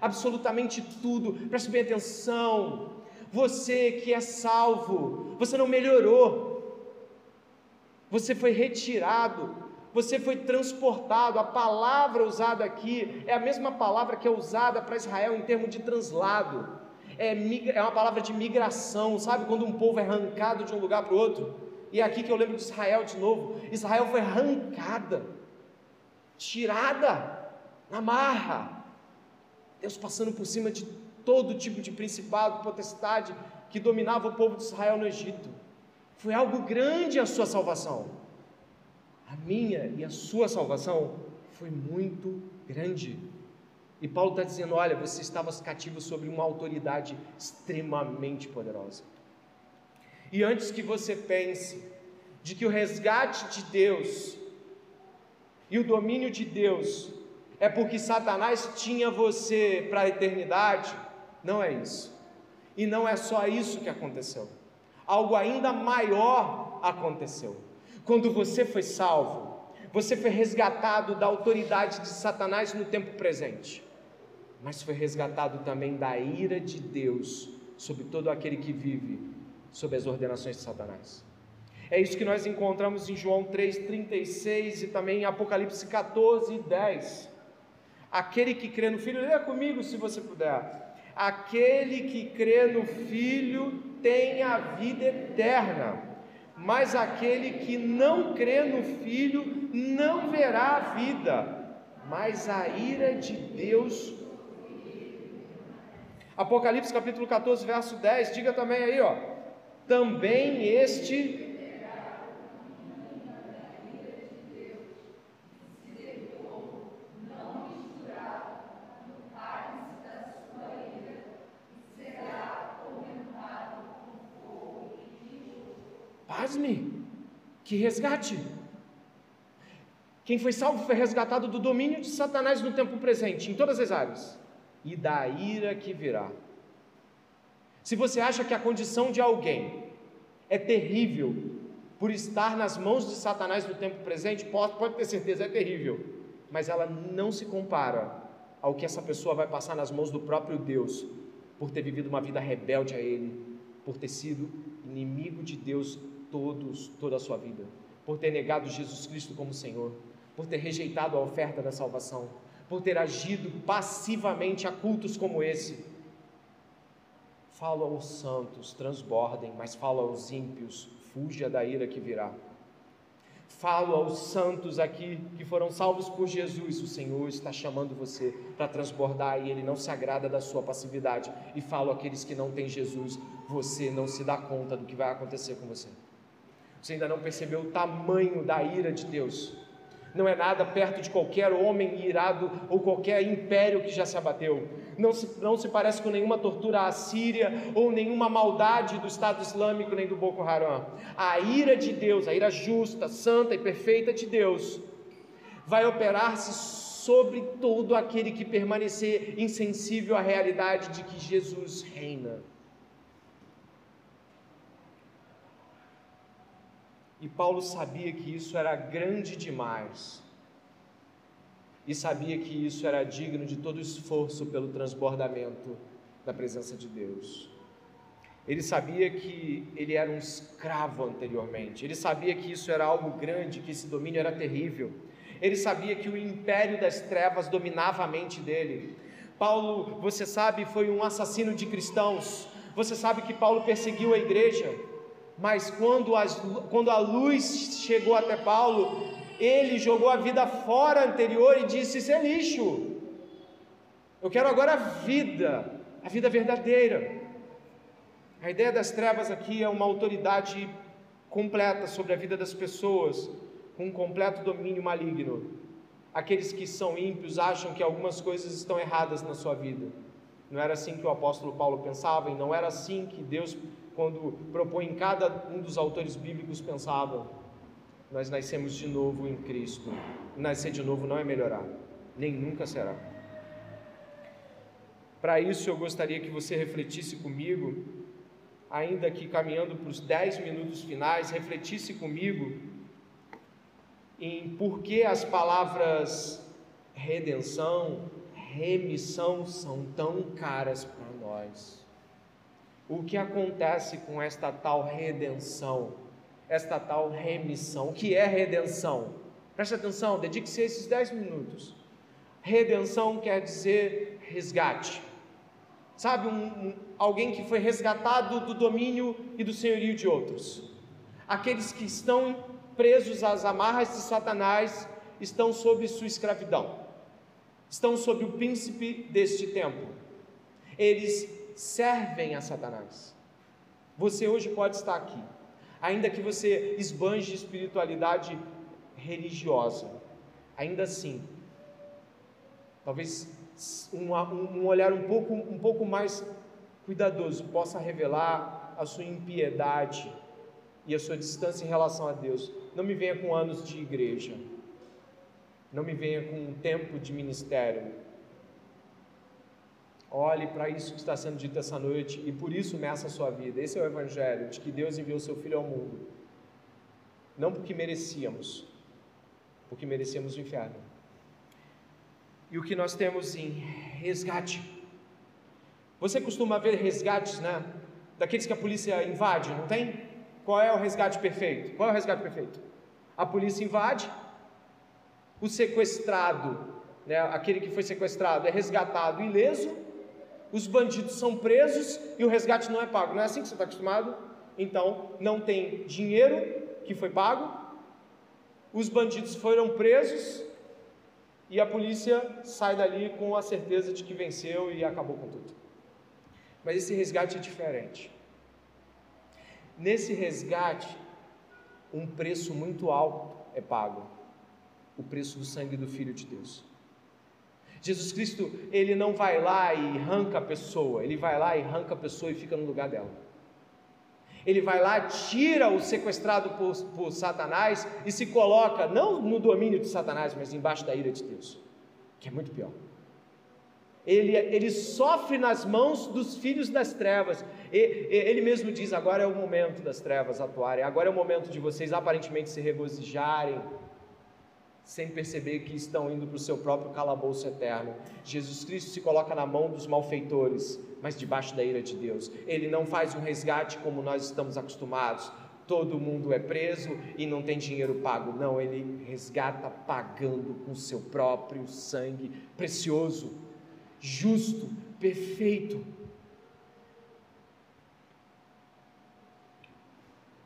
Absolutamente tudo, preste bem atenção. Você que é salvo, você não melhorou, você foi retirado, você foi transportado. A palavra usada aqui é a mesma palavra que é usada para Israel em termos de translado é, é uma palavra de migração, sabe? Quando um povo é arrancado de um lugar para o outro. E é aqui que eu lembro de Israel de novo. Israel foi arrancada, tirada na marra. Deus passando por cima de todo tipo de principado, potestade que dominava o povo de Israel no Egito. Foi algo grande a sua salvação. A minha e a sua salvação foi muito grande. E Paulo está dizendo: olha, você estava cativo sobre uma autoridade extremamente poderosa. E antes que você pense de que o resgate de Deus e o domínio de Deus é porque Satanás tinha você para a eternidade, não é isso. E não é só isso que aconteceu. Algo ainda maior aconteceu. Quando você foi salvo, você foi resgatado da autoridade de Satanás no tempo presente mas foi resgatado também da ira de Deus sobre todo aquele que vive sob as ordenações de Satanás. É isso que nós encontramos em João 3,36 e também em Apocalipse 14, 10. Aquele que crê no Filho, leia comigo se você puder. Aquele que crê no Filho tem a vida eterna, mas aquele que não crê no Filho não verá a vida, mas a ira de Deus Apocalipse capítulo 14, verso 10, diga também aí, ó. Também este que resgate. Quem foi salvo foi resgatado do domínio de Satanás no tempo presente, em todas as áreas e da ira que virá. Se você acha que a condição de alguém é terrível por estar nas mãos de Satanás no tempo presente, pode, pode ter certeza, é terrível, mas ela não se compara ao que essa pessoa vai passar nas mãos do próprio Deus, por ter vivido uma vida rebelde a Ele, por ter sido inimigo de Deus todos, toda a sua vida, por ter negado Jesus Cristo como Senhor, por ter rejeitado a oferta da salvação, por ter agido passivamente a cultos como esse. Falo aos santos, transbordem, mas falo aos ímpios, fuja da ira que virá. Falo aos santos aqui que foram salvos por Jesus. O Senhor está chamando você para transbordar e Ele não se agrada da sua passividade. E falo àqueles que não têm Jesus, você não se dá conta do que vai acontecer com você. Você ainda não percebeu o tamanho da ira de Deus não é nada perto de qualquer homem irado ou qualquer império que já se abateu. Não se, não se parece com nenhuma tortura assíria ou nenhuma maldade do Estado Islâmico nem do Boko Haram. A ira de Deus, a ira justa, santa e perfeita de Deus, vai operar-se sobre todo aquele que permanecer insensível à realidade de que Jesus reina. E Paulo sabia que isso era grande demais. E sabia que isso era digno de todo esforço pelo transbordamento da presença de Deus. Ele sabia que ele era um escravo anteriormente. Ele sabia que isso era algo grande, que esse domínio era terrível. Ele sabia que o império das trevas dominava a mente dele. Paulo, você sabe, foi um assassino de cristãos. Você sabe que Paulo perseguiu a igreja. Mas quando, as, quando a luz chegou até Paulo, ele jogou a vida fora anterior e disse: Isso é lixo. Eu quero agora a vida, a vida verdadeira. A ideia das trevas aqui é uma autoridade completa sobre a vida das pessoas, com um completo domínio maligno. Aqueles que são ímpios acham que algumas coisas estão erradas na sua vida. Não era assim que o apóstolo Paulo pensava, e não era assim que Deus quando propõe cada um dos autores bíblicos pensava, nós nascemos de novo em Cristo. Nascer de novo não é melhorar, nem nunca será. Para isso eu gostaria que você refletisse comigo, ainda que caminhando para os dez minutos finais, refletisse comigo em por que as palavras redenção, remissão são tão caras para nós o que acontece com esta tal redenção, esta tal remissão. O que é redenção? Preste atenção, dedique-se a esses 10 minutos. Redenção quer dizer resgate. Sabe, um, um, alguém que foi resgatado do domínio e do senhorio de outros. Aqueles que estão presos às amarras de Satanás estão sob sua escravidão, estão sob o príncipe deste tempo. Eles servem a Satanás. Você hoje pode estar aqui, ainda que você esbanje espiritualidade religiosa, ainda assim, talvez um, um olhar um pouco, um pouco mais cuidadoso possa revelar a sua impiedade e a sua distância em relação a Deus. Não me venha com anos de igreja, não me venha com um tempo de ministério, Olhe para isso que está sendo dito essa noite e por isso meça a sua vida. Esse é o Evangelho de que Deus enviou seu Filho ao mundo. Não porque merecíamos, porque merecíamos o inferno. E o que nós temos em resgate. Você costuma ver resgates, né? Daqueles que a polícia invade, não tem? Qual é o resgate perfeito? Qual é o resgate perfeito? A polícia invade, o sequestrado, né, aquele que foi sequestrado é resgatado ileso, os bandidos são presos e o resgate não é pago. Não é assim que você está acostumado? Então, não tem dinheiro que foi pago, os bandidos foram presos e a polícia sai dali com a certeza de que venceu e acabou com tudo. Mas esse resgate é diferente. Nesse resgate, um preço muito alto é pago o preço do sangue do Filho de Deus. Jesus Cristo, ele não vai lá e arranca a pessoa, ele vai lá e arranca a pessoa e fica no lugar dela. Ele vai lá, tira o sequestrado por, por Satanás e se coloca, não no domínio de Satanás, mas embaixo da ira de Deus, que é muito pior. Ele, ele sofre nas mãos dos filhos das trevas. E, ele mesmo diz: agora é o momento das trevas atuarem, agora é o momento de vocês aparentemente se regozijarem sem perceber que estão indo para o seu próprio calabouço eterno. Jesus Cristo se coloca na mão dos malfeitores, mas debaixo da ira de Deus. Ele não faz um resgate como nós estamos acostumados. Todo mundo é preso e não tem dinheiro pago. Não, ele resgata pagando com seu próprio sangue precioso, justo, perfeito.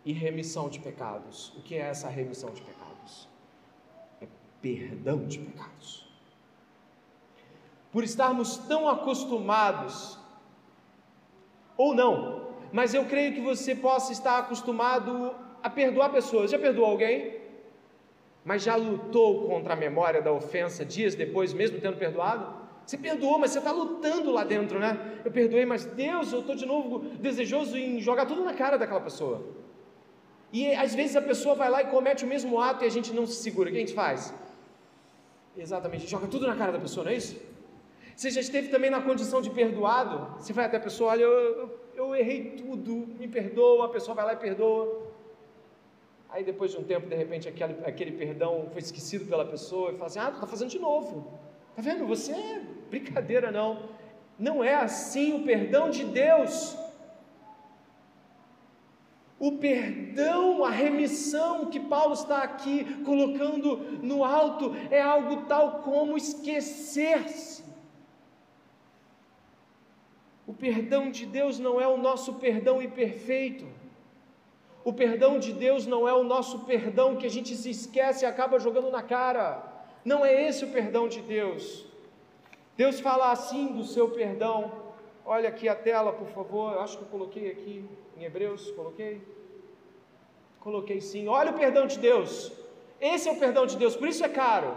E remissão de pecados. O que é essa remissão de pecados? Perdão de pecados. Por estarmos tão acostumados, ou não, mas eu creio que você possa estar acostumado a perdoar pessoas. Já perdoou alguém? Mas já lutou contra a memória da ofensa dias depois, mesmo tendo perdoado? Você perdoou, mas você está lutando lá dentro, né? Eu perdoei, mas Deus, eu estou de novo desejoso em jogar tudo na cara daquela pessoa. E às vezes a pessoa vai lá e comete o mesmo ato e a gente não se segura. O que a gente faz? Exatamente, joga tudo na cara da pessoa, não é isso? Você já esteve também na condição de perdoado? Você vai até a pessoa, olha, eu, eu, eu errei tudo, me perdoa, a pessoa vai lá e perdoa. Aí depois de um tempo, de repente, aquele, aquele perdão foi esquecido pela pessoa e fala assim: Ah, tu está fazendo de novo. Tá vendo? Você é brincadeira, não. Não é assim o perdão de Deus. O perdão, a remissão que Paulo está aqui colocando no alto é algo tal como esquecer-se. O perdão de Deus não é o nosso perdão imperfeito. O perdão de Deus não é o nosso perdão que a gente se esquece e acaba jogando na cara. Não é esse o perdão de Deus. Deus fala assim do seu perdão. Olha aqui a tela, por favor. Acho que eu coloquei aqui em Hebreus. Coloquei? Coloquei sim. Olha o perdão de Deus. Esse é o perdão de Deus, por isso é caro.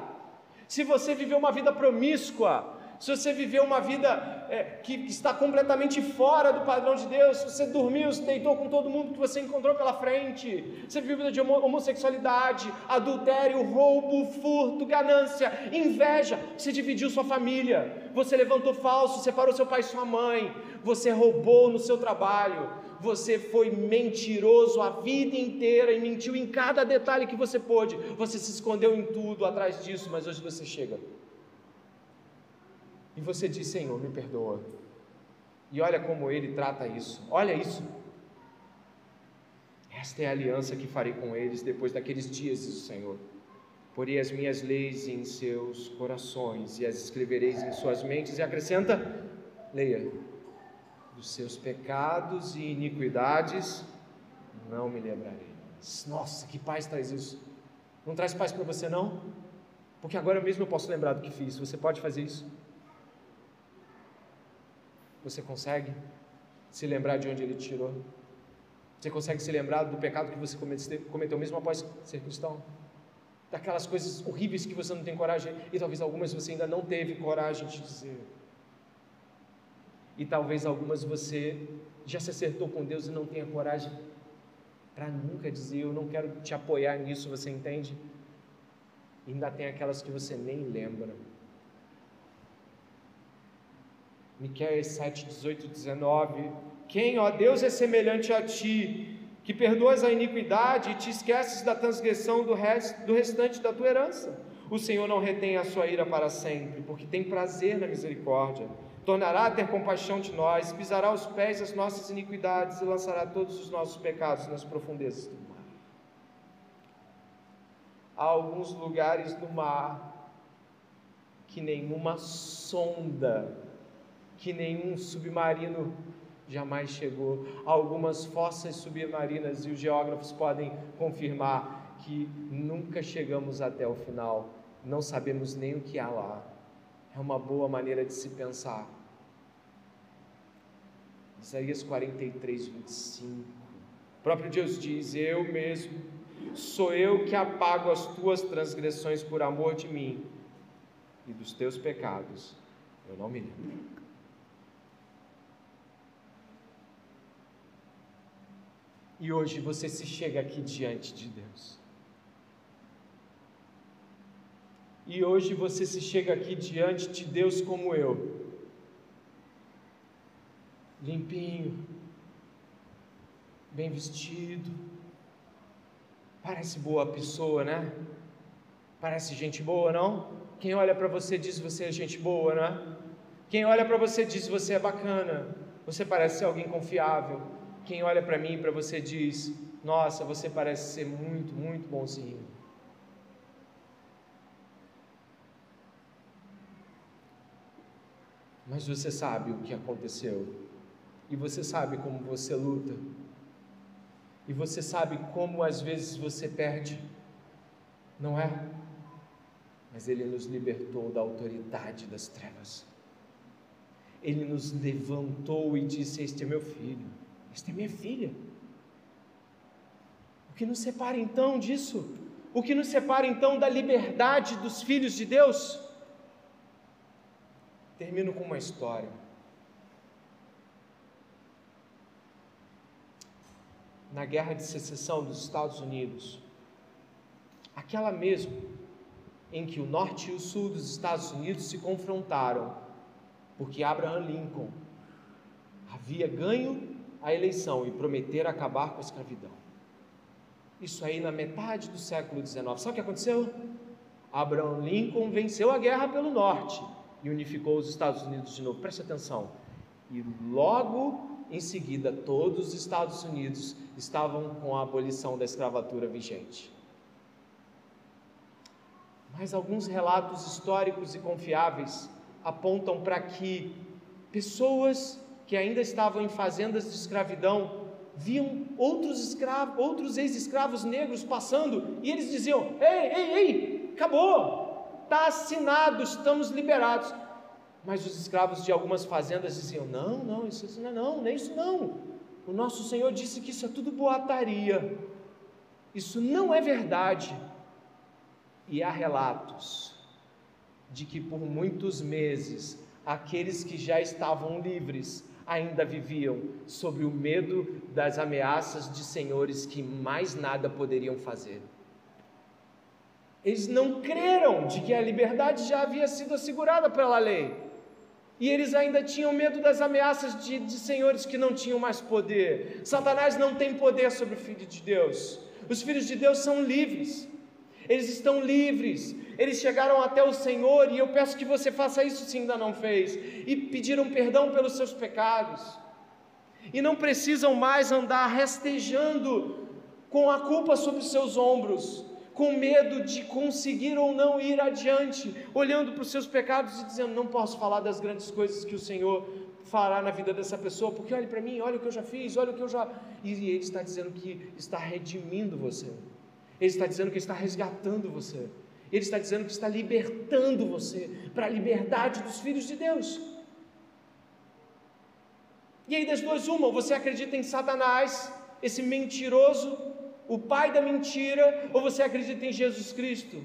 Se você viveu uma vida promíscua, se você viveu uma vida é, que está completamente fora do padrão de Deus, se você dormiu, se deitou com todo mundo que você encontrou pela frente, você viveu vida de homossexualidade, adultério, roubo, furto, ganância, inveja, você dividiu sua família, você levantou falso, separou seu pai e sua mãe, você roubou no seu trabalho, você foi mentiroso a vida inteira e mentiu em cada detalhe que você pôde, você se escondeu em tudo atrás disso, mas hoje você chega e você diz: Senhor, me perdoa. E olha como ele trata isso. Olha isso. Esta é a aliança que farei com eles depois daqueles dias, diz o Senhor. Porei as minhas leis em seus corações e as escrevereis em suas mentes. E acrescenta: leia. Dos seus pecados e iniquidades não me lembrarei. Nossa, que paz traz isso. Não traz paz para você, não? Porque agora mesmo eu posso lembrar do que fiz. Você pode fazer isso? Você consegue se lembrar de onde ele te tirou? Você consegue se lembrar do pecado que você cometeu mesmo após ser cristão? Daquelas coisas horríveis que você não tem coragem, e talvez algumas você ainda não teve coragem de dizer. E talvez algumas você já se acertou com Deus e não tenha coragem para nunca dizer, eu não quero te apoiar nisso, você entende? E ainda tem aquelas que você nem lembra. Miqueias 7, 18, 19. Quem, ó Deus, é semelhante a ti, que perdoas a iniquidade e te esqueces da transgressão do, rest, do restante da tua herança? O Senhor não retém a sua ira para sempre, porque tem prazer na misericórdia. Tornará a ter compaixão de nós, pisará os pés as nossas iniquidades e lançará todos os nossos pecados nas profundezas do mar. Há alguns lugares do mar que nenhuma sonda que nenhum submarino jamais chegou. Algumas fossas submarinas e os geógrafos podem confirmar que nunca chegamos até o final, não sabemos nem o que há lá. É uma boa maneira de se pensar. Isaías 43, 25. O próprio Deus diz: Eu mesmo, sou eu que apago as tuas transgressões por amor de mim, e dos teus pecados eu não me lembro. E hoje você se chega aqui diante de Deus. E hoje você se chega aqui diante de Deus como eu, limpinho, bem vestido, parece boa pessoa, né? Parece gente boa, não? Quem olha para você diz você é gente boa, né? Quem olha para você diz você é bacana, você parece ser alguém confiável, quem olha para mim e para você diz: Nossa, você parece ser muito, muito bonzinho. Mas você sabe o que aconteceu, e você sabe como você luta, e você sabe como às vezes você perde, não é? Mas Ele nos libertou da autoridade das trevas. Ele nos levantou e disse: Este é meu filho esta é minha filha. O que nos separa então disso? O que nos separa então da liberdade dos filhos de Deus? Termino com uma história. Na guerra de secessão dos Estados Unidos, aquela mesmo em que o norte e o sul dos Estados Unidos se confrontaram, porque Abraham Lincoln havia ganho a eleição e prometer acabar com a escravidão. Isso aí na metade do século XIX. Sabe o que aconteceu? Abraham Lincoln venceu a guerra pelo norte e unificou os Estados Unidos de novo. Preste atenção. E logo em seguida, todos os Estados Unidos estavam com a abolição da escravatura vigente. Mas alguns relatos históricos e confiáveis apontam para que pessoas que ainda estavam em fazendas de escravidão viam outros escravos, outros ex-escravos negros passando e eles diziam: "Ei, ei, ei, acabou, está assinado, estamos liberados". Mas os escravos de algumas fazendas diziam: "Não, não, isso não, é não, nem isso não. O nosso Senhor disse que isso é tudo boataria. Isso não é verdade". E há relatos de que por muitos meses aqueles que já estavam livres ainda viviam sob o medo das ameaças de senhores que mais nada poderiam fazer. Eles não creram de que a liberdade já havia sido assegurada pela lei. E eles ainda tinham medo das ameaças de, de senhores que não tinham mais poder. Satanás não tem poder sobre o Filho de Deus. Os filhos de Deus são livres. Eles estão livres, eles chegaram até o Senhor e eu peço que você faça isso se ainda não fez, e pediram perdão pelos seus pecados, e não precisam mais andar rastejando com a culpa sobre os seus ombros, com medo de conseguir ou não ir adiante, olhando para os seus pecados e dizendo: Não posso falar das grandes coisas que o Senhor fará na vida dessa pessoa, porque olhe para mim, olha o que eu já fiz, olha o que eu já. E Ele está dizendo que está redimindo você. Ele está dizendo que está resgatando você. Ele está dizendo que está libertando você para a liberdade dos filhos de Deus. E aí, das duas, uma, você acredita em Satanás, esse mentiroso, o pai da mentira, ou você acredita em Jesus Cristo,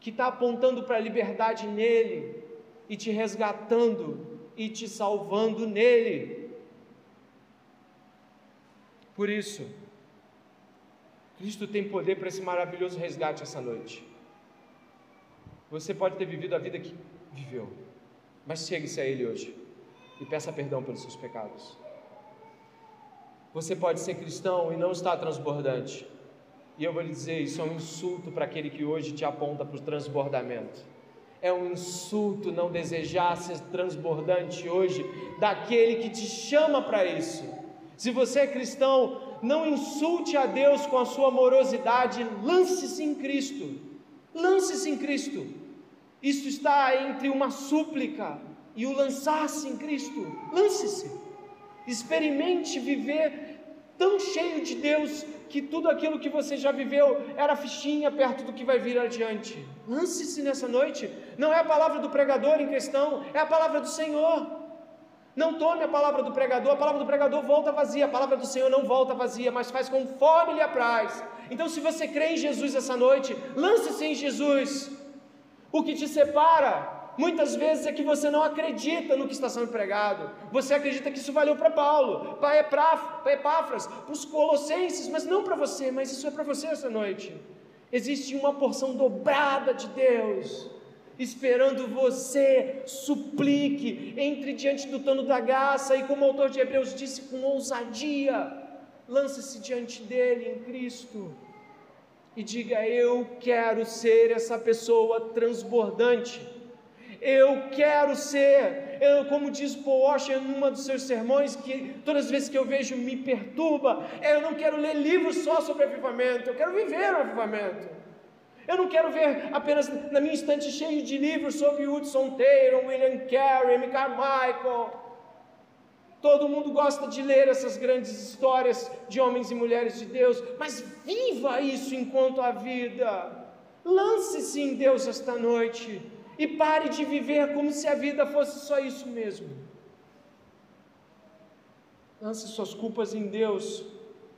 que está apontando para a liberdade nele, e te resgatando, e te salvando nele. Por isso, Cristo tem poder para esse maravilhoso resgate essa noite. Você pode ter vivido a vida que viveu, mas chegue-se a Ele hoje e peça perdão pelos seus pecados. Você pode ser cristão e não estar transbordante. E eu vou lhe dizer, isso é um insulto para aquele que hoje te aponta para o transbordamento. É um insulto não desejar ser transbordante hoje daquele que te chama para isso. Se você é cristão, não insulte a Deus com a sua amorosidade, lance-se em Cristo. Lance-se em Cristo. Isso está entre uma súplica e o lançar-se em Cristo. Lance-se. Experimente viver tão cheio de Deus que tudo aquilo que você já viveu era fichinha perto do que vai vir adiante. Lance-se nessa noite. Não é a palavra do pregador em questão, é a palavra do Senhor. Não tome a palavra do pregador, a palavra do pregador volta vazia, a palavra do Senhor não volta vazia, mas faz conforme lhe apraz. Então, se você crê em Jesus essa noite, lance-se em Jesus. O que te separa, muitas vezes, é que você não acredita no que está sendo pregado. Você acredita que isso valeu para Paulo, para Epáfras, para os Colossenses, mas não para você, mas isso é para você essa noite. Existe uma porção dobrada de Deus esperando você, suplique, entre diante do trono da graça e, como o autor de Hebreus disse, com ousadia, lance-se diante dele em Cristo e diga: Eu quero ser essa pessoa transbordante. Eu quero ser, eu, como diz Paul Washer em uma dos seus sermões, que todas as vezes que eu vejo me perturba, é, eu não quero ler livros só sobre avivamento, eu quero viver o avivamento. Eu não quero ver apenas na minha estante cheio de livros sobre Hudson Taylor, William Carey. Carmichael. Todo mundo gosta de ler essas grandes histórias de homens e mulheres de Deus, mas viva isso enquanto a vida. Lance-se em Deus esta noite e pare de viver como se a vida fosse só isso mesmo. Lance suas culpas em Deus,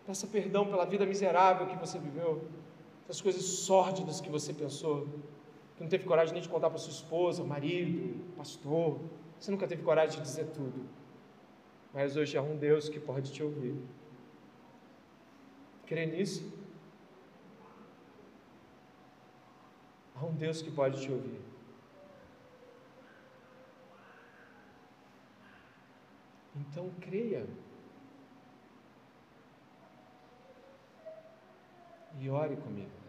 peça perdão pela vida miserável que você viveu das coisas sórdidas que você pensou, que não teve coragem nem de contar para sua esposa, marido, pastor, você nunca teve coragem de dizer tudo. Mas hoje há um Deus que pode te ouvir. Crê nisso? Há um Deus que pode te ouvir. Então creia. E ore comigo.